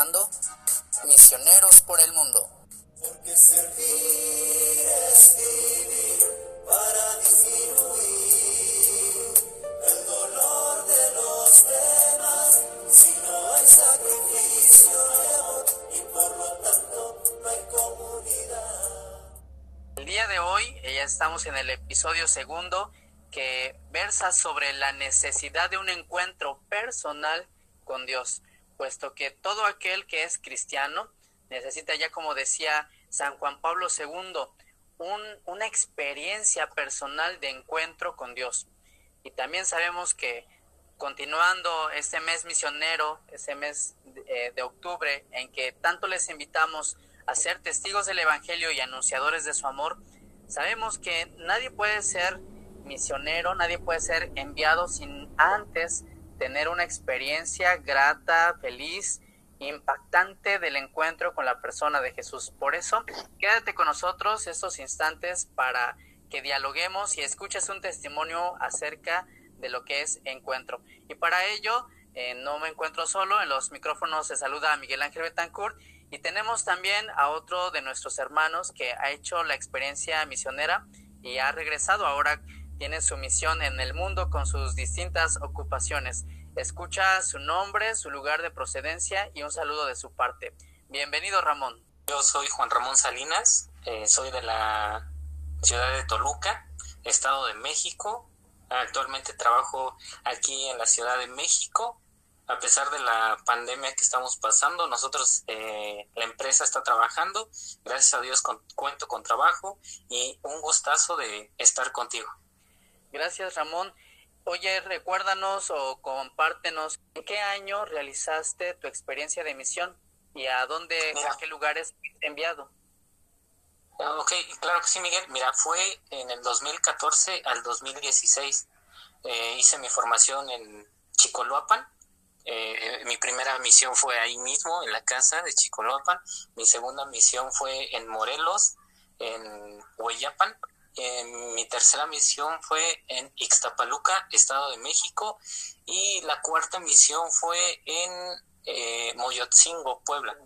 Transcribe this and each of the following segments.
escuchando Misioneros por el Mundo. Porque servir es vivir para disminuir el dolor de los demás. Si no hay sacrificio, hay amor y por lo tanto no hay comunidad. El día de hoy eh, ya estamos en el episodio segundo que versa sobre la necesidad de un encuentro personal con Dios, puesto que todo aquel que es cristiano necesita ya, como decía San Juan Pablo II, un, una experiencia personal de encuentro con Dios. Y también sabemos que continuando este mes misionero, este mes eh, de octubre, en que tanto les invitamos a ser testigos del Evangelio y anunciadores de su amor, sabemos que nadie puede ser misionero, nadie puede ser enviado sin antes tener una experiencia grata, feliz, impactante del encuentro con la persona de Jesús. Por eso, quédate con nosotros estos instantes para que dialoguemos y escuches un testimonio acerca de lo que es encuentro. Y para ello, eh, no me encuentro solo, en los micrófonos se saluda a Miguel Ángel Betancourt y tenemos también a otro de nuestros hermanos que ha hecho la experiencia misionera y ha regresado ahora tiene su misión en el mundo con sus distintas ocupaciones. Escucha su nombre, su lugar de procedencia y un saludo de su parte. Bienvenido, Ramón. Yo soy Juan Ramón Salinas, eh, soy de la ciudad de Toluca, Estado de México. Actualmente trabajo aquí en la Ciudad de México. A pesar de la pandemia que estamos pasando, nosotros, eh, la empresa está trabajando. Gracias a Dios con, cuento con trabajo y un gustazo de estar contigo. Gracias, Ramón. Oye, recuérdanos o compártenos en qué año realizaste tu experiencia de misión y a dónde, Mira. a qué lugares enviado. Ah, Ok, claro que sí, Miguel. Mira, fue en el 2014 al 2016. Eh, hice mi formación en Chicoloapan. Eh, mi primera misión fue ahí mismo, en la casa de Chicoloapan. Mi segunda misión fue en Morelos, en Hueyapan. Eh, mi tercera misión fue en Ixtapaluca, Estado de México. Y la cuarta misión fue en eh, Moyotzingo, Puebla.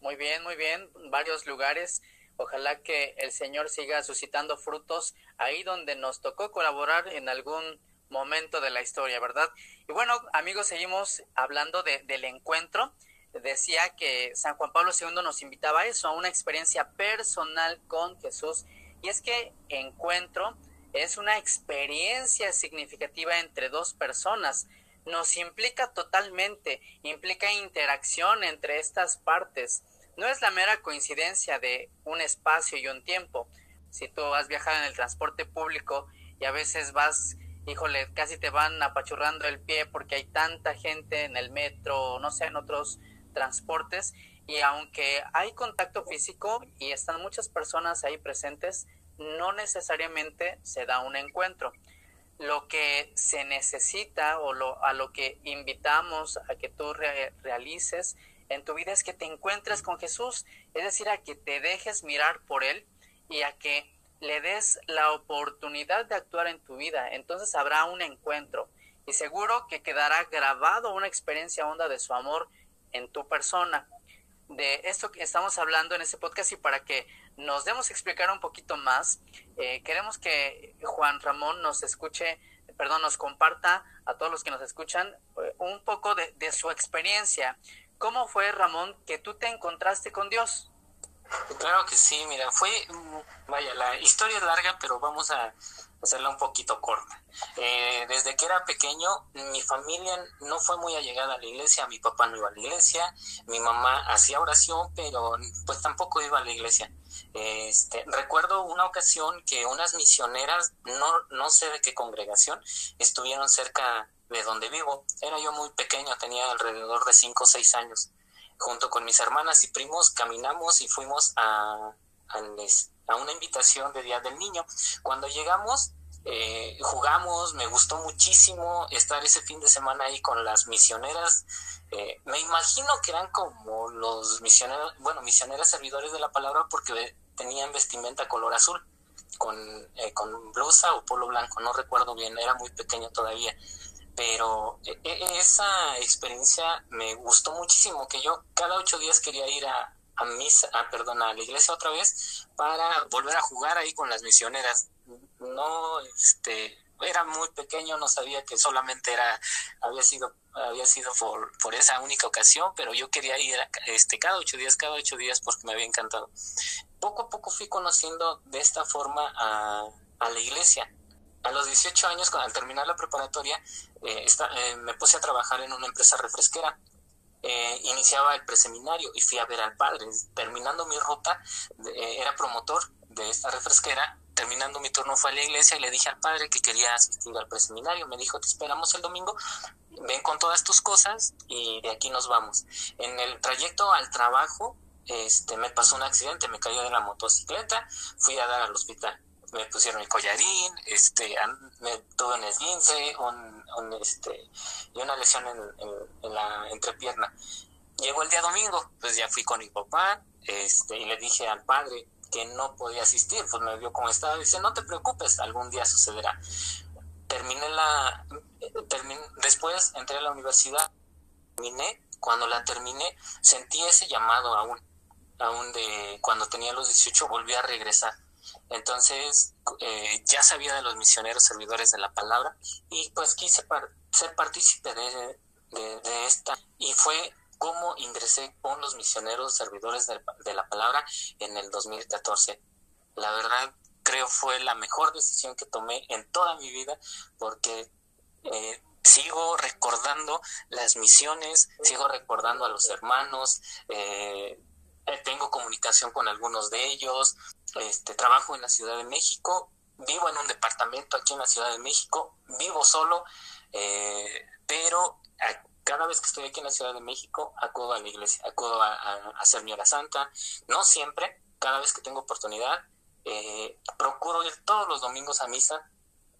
Muy bien, muy bien. Varios lugares. Ojalá que el Señor siga suscitando frutos ahí donde nos tocó colaborar en algún momento de la historia, ¿verdad? Y bueno, amigos, seguimos hablando de, del encuentro. Decía que San Juan Pablo II nos invitaba a eso, a una experiencia personal con Jesús. Y es que encuentro es una experiencia significativa entre dos personas. Nos implica totalmente, implica interacción entre estas partes. No es la mera coincidencia de un espacio y un tiempo. Si tú has viajado en el transporte público y a veces vas, híjole, casi te van apachurrando el pie porque hay tanta gente en el metro, no sé, en otros transportes, y aunque hay contacto físico y están muchas personas ahí presentes, no necesariamente se da un encuentro. Lo que se necesita o lo, a lo que invitamos a que tú re- realices en tu vida es que te encuentres con Jesús, es decir, a que te dejes mirar por Él y a que le des la oportunidad de actuar en tu vida. Entonces habrá un encuentro y seguro que quedará grabado una experiencia honda de su amor en tu persona. De esto que estamos hablando en este podcast y para que nos demos a explicar un poquito más, eh, queremos que Juan Ramón nos escuche, perdón, nos comparta a todos los que nos escuchan eh, un poco de, de su experiencia. ¿Cómo fue, Ramón, que tú te encontraste con Dios? Claro que sí, mira, fue, mm, vaya, la historia es larga, pero vamos a hacerla un poquito corta. Eh, desde que era pequeño, mi familia no fue muy allegada a la iglesia, mi papá no iba a la iglesia, mi mamá hacía oración, pero pues tampoco iba a la iglesia. Este, recuerdo una ocasión que unas misioneras, no, no sé de qué congregación, estuvieron cerca de donde vivo. Era yo muy pequeño, tenía alrededor de 5 o 6 años junto con mis hermanas y primos caminamos y fuimos a, a, a una invitación de Día del Niño. Cuando llegamos, eh, jugamos, me gustó muchísimo estar ese fin de semana ahí con las misioneras. Eh, me imagino que eran como los misioneros, bueno, misioneras servidores de la palabra porque tenían vestimenta color azul. con, eh, con blusa o polo blanco, no recuerdo bien, era muy pequeño todavía pero e, e, esa experiencia me gustó muchísimo, que yo cada ocho días quería ir a, a misa, a, perdón, a la iglesia otra vez para volver a jugar ahí con las misioneras. No, este, era muy pequeño, no sabía que solamente era, había sido, había sido por, por esa única ocasión, pero yo quería ir este, cada ocho días, cada ocho días porque me había encantado. Poco a poco fui conociendo de esta forma a, a la iglesia. A los 18 años, al terminar la preparatoria, eh, eh, me puse a trabajar en una empresa refresquera. Eh, iniciaba el preseminario y fui a ver al padre. Terminando mi ruta, era promotor de esta refresquera. Terminando mi turno fue a la iglesia y le dije al padre que quería asistir al preseminario. Me dijo, te esperamos el domingo, ven con todas tus cosas y de aquí nos vamos. En el trayecto al trabajo, este, me pasó un accidente, me cayó de la motocicleta, fui a dar al hospital me pusieron el collarín, este, me tuve un esguince, un, este, y una lesión en, la entrepierna. Llegó el día domingo, pues ya fui con mi papá, este, y le dije al padre que no podía asistir, pues me vio como estaba, y dice, no te preocupes, algún día sucederá. Terminé la, después entré a la universidad, terminé, cuando la terminé, sentí ese llamado aún, aún de cuando tenía los 18, volví a regresar entonces, eh, ya sabía de los misioneros servidores de la palabra y pues quise ser partícipe de, de, esta y fue como ingresé con los misioneros servidores de, de, la palabra en el 2014. La verdad, creo fue la mejor decisión que tomé en toda mi vida porque eh, sigo recordando las misiones, sigo recordando a los hermanos, eh, tengo comunicación con algunos de ellos, este, trabajo en la Ciudad de México, vivo en un departamento aquí en la Ciudad de México, vivo solo, eh, pero cada vez que estoy aquí en la Ciudad de México acudo a la iglesia, acudo a, hacer mi hora santa, no siempre, cada vez que tengo oportunidad, eh, procuro ir todos los domingos a misa,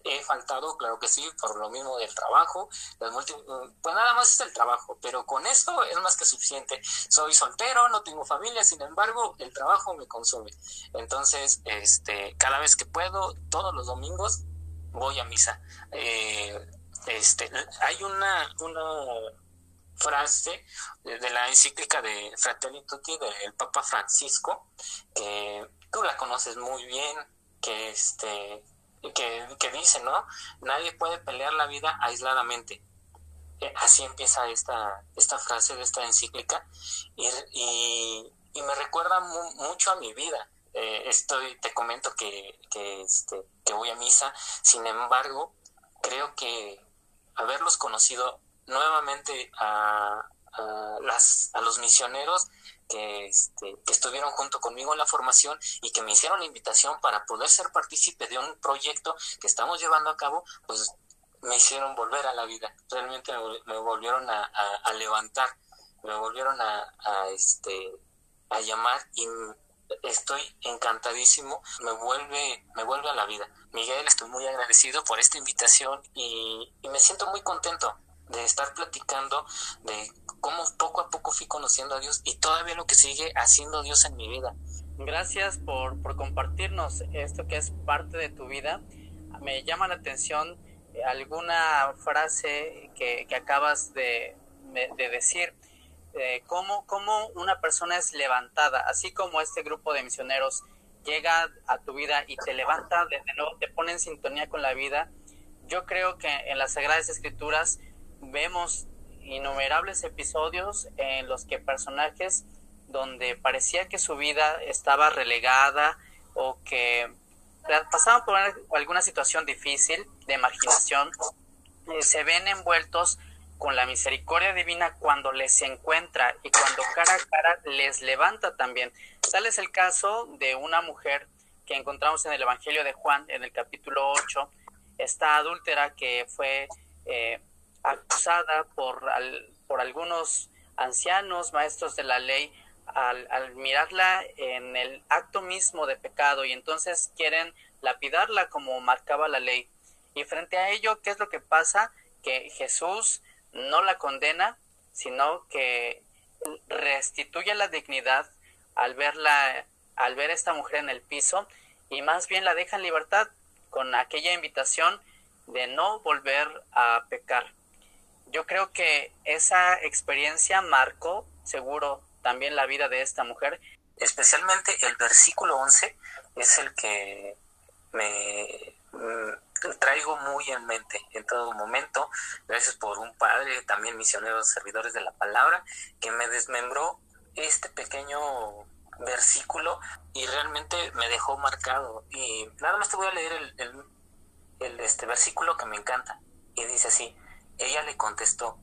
he faltado, claro que sí, por lo mismo del trabajo. pues nada más es el trabajo, pero con esto es más que suficiente. Soy soltero, no tengo familia, sin embargo, el trabajo me consume. Entonces, este, cada vez que puedo, todos los domingos, voy a misa. Eh, este, hay una, una frase de, la encíclica de Fratelli Tutti del Papa Francisco, que tú la conoces muy bien, que este que, que dice, ¿no? Nadie puede pelear la vida aisladamente. Eh, así empieza esta, esta frase de esta encíclica y, me recuerda mucho a mi vida. Eh, estoy, te comento que, que, este, que voy a misa, sin embargo, creo que haberlos conocido nuevamente a, a, las, a los misioneros que, este, estuvieron junto conmigo en la formación y que me hicieron la invitación para poder ser partícipe de un proyecto que estamos llevando a cabo, pues me hicieron volver a la vida. Realmente me, volvieron a, levantar, me volvieron a, este, a llamar y estoy encantadísimo, me vuelve, me vuelve a la vida. Miguel, estoy muy agradecido por esta invitación y me siento muy contento de estar platicando de cómo poco a poco fui conociendo a Dios y todavía lo que sigue haciendo Dios en mi vida. Gracias por, por compartirnos esto que es parte de tu vida. Me llama la atención alguna frase que, que acabas de, de decir. Eh, cómo, cómo una persona es levantada, así como este grupo de misioneros llega a tu vida y te levanta, de nuevo te pone en sintonía con la vida. Yo creo que en las Sagradas Escrituras vemos innumerables episodios en los que personajes donde parecía que su vida estaba relegada o que pasaban por alguna situación difícil de marginación, eh, se ven envueltos con la misericordia divina cuando les encuentra y cuando cara a cara les levanta también. Tal es el caso de una mujer que encontramos en el Evangelio de Juan, en el capítulo 8, esta adúltera que fue eh, acusada por, por algunos ancianos, maestros de la ley, al, al, mirarla en el acto mismo de pecado y entonces quieren lapidarla como marcaba la ley. Y frente a ello, ¿qué es lo que pasa? Que Jesús no la condena, sino que restituye la dignidad al verla, al ver a esta mujer en el piso y más bien la deja en libertad con aquella invitación de no volver a pecar. Yo creo que esa experiencia marcó seguro también la vida de esta mujer. Especialmente el versículo 11 es el que me mm, traigo muy en mente en todo momento. Gracias por un padre, también misioneros servidores de la palabra, que me desmembró este pequeño versículo y realmente me dejó marcado. Y nada más te voy a leer el, el, este versículo que me encanta. Y dice así, ella le contestó,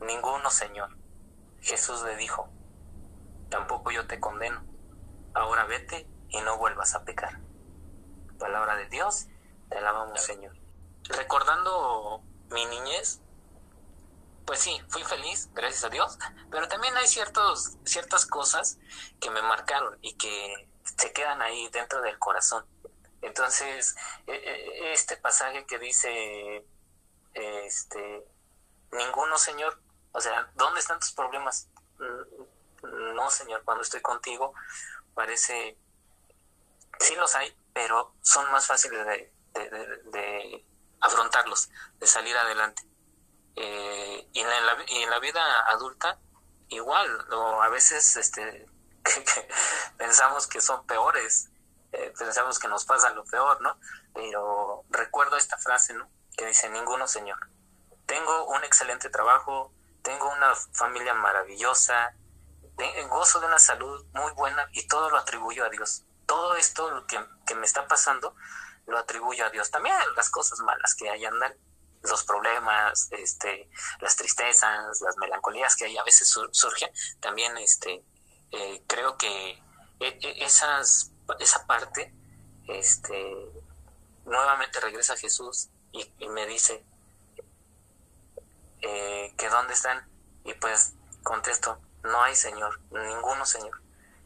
ninguno, Señor. Jesús le dijo, tampoco yo te condeno. Ahora vete y no vuelvas a pecar. Palabra de Dios, te alabamos, Señor. Recordando mi niñez, pues sí, fui feliz, gracias a Dios, pero también hay ciertos, ciertas cosas que me marcaron y que se quedan ahí dentro del corazón. Entonces, e, e, este pasaje que dice, este, ninguno, Señor, o sea, ¿dónde están tus problemas? No, Señor, cuando estoy contigo, parece, sí los hay, pero son más fáciles de, de afrontarlos, de salir adelante. Eh, y, en la, y en la vida adulta, igual, o a veces este, pensamos que son peores, eh, pensamos que nos pasa lo peor, ¿no? Pero recuerdo esta frase, ¿no? Que dice, ninguno, Señor. Tengo un excelente trabajo, tengo una familia maravillosa, gozo de una salud muy buena y todo lo atribuyo a Dios. Todo esto que, que me está pasando lo atribuyo a Dios. También las cosas malas que hay andan, los problemas, este, las tristezas, las melancolías que ahí a veces surgen, también este, eh, creo que e, e, esas, esa parte, este, nuevamente regresa Jesús y, me dice eh, que dónde están y pues contesto, no hay Señor, ninguno Señor.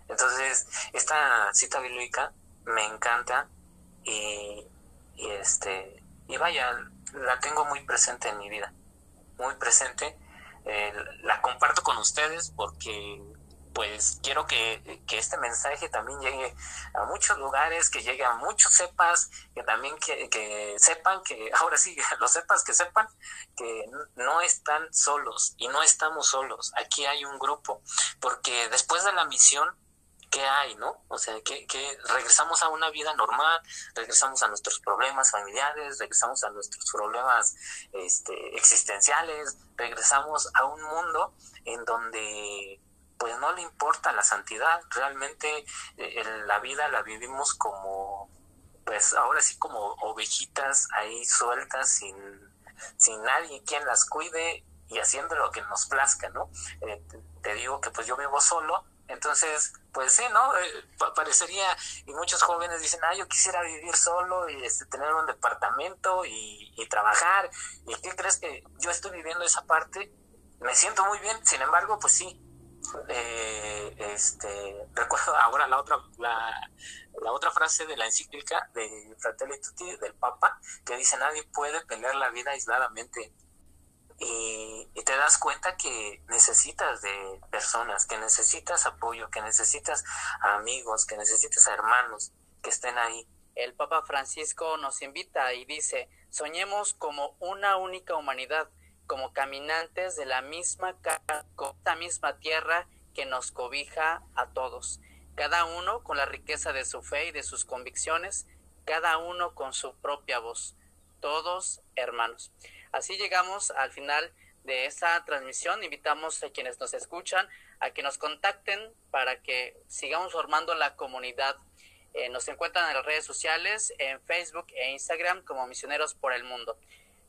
Entonces, esta cita bíblica me encanta y, y este, y vaya, la tengo muy presente en mi vida, muy presente. Eh, la comparto con ustedes porque pues quiero que, este mensaje también llegue a muchos lugares, que llegue a muchos sepas, que también que, que, sepan, que ahora sí, los sepas que sepan que no están solos y no estamos solos, aquí hay un grupo, porque después de la misión ¿qué hay, no? O sea, que, regresamos a una vida normal, regresamos a nuestros problemas familiares, regresamos a nuestros problemas este, existenciales, regresamos a un mundo en donde pues no le importa la santidad, realmente eh, la vida la vivimos como, pues ahora sí como ovejitas ahí sueltas sin, sin nadie quien las cuide y haciendo lo que nos plazca, ¿no? Eh, te digo que pues yo vivo solo, entonces, pues sí, ¿no? Eh, parecería, y muchos jóvenes dicen, ah, yo quisiera vivir solo y este, tener un departamento y, y trabajar. ¿Y qué crees que yo estoy viviendo esa parte? Me siento muy bien, sin embargo, pues sí. Eh, este, recuerdo ahora la otra, la, otra frase de la encíclica de Fratelli Tutti del Papa, que dice, nadie puede pelear la vida aisladamente y, te das cuenta que necesitas de personas, que necesitas apoyo, que necesitas amigos, que necesitas hermanos que estén ahí. El Papa Francisco nos invita y dice, soñemos como una única humanidad, como caminantes de la misma esta misma tierra que nos cobija a todos, cada uno con la riqueza de su fe y de sus convicciones, cada uno con su propia voz, todos hermanos. Así llegamos al final de esta transmisión. Invitamos a quienes nos escuchan a que nos contacten para que sigamos formando la comunidad. Eh, nos encuentran en las redes sociales, en Facebook e Instagram como Misioneros por el Mundo.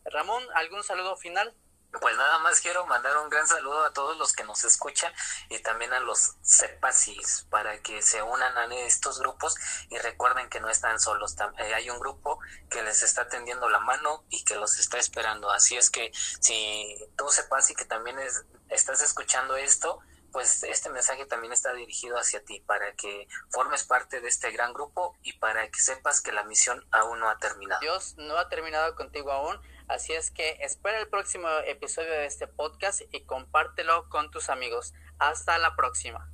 Ramón, ¿algún saludo final? Pues nada más quiero mandar un gran saludo a todos los que nos escuchan y también a los sepasis para que se unan a estos grupos y recuerden que no están solos. Eh, hay un grupo que les está tendiendo la mano y que los está esperando. Así es que si tú sepas y que también estás escuchando esto, pues este mensaje también está dirigido hacia ti para que formes parte de este gran grupo y para que sepas que la misión aún no ha terminado. Dios no ha terminado contigo aún Así es que espera el próximo episodio de este podcast y compártelo con tus amigos. Hasta la próxima.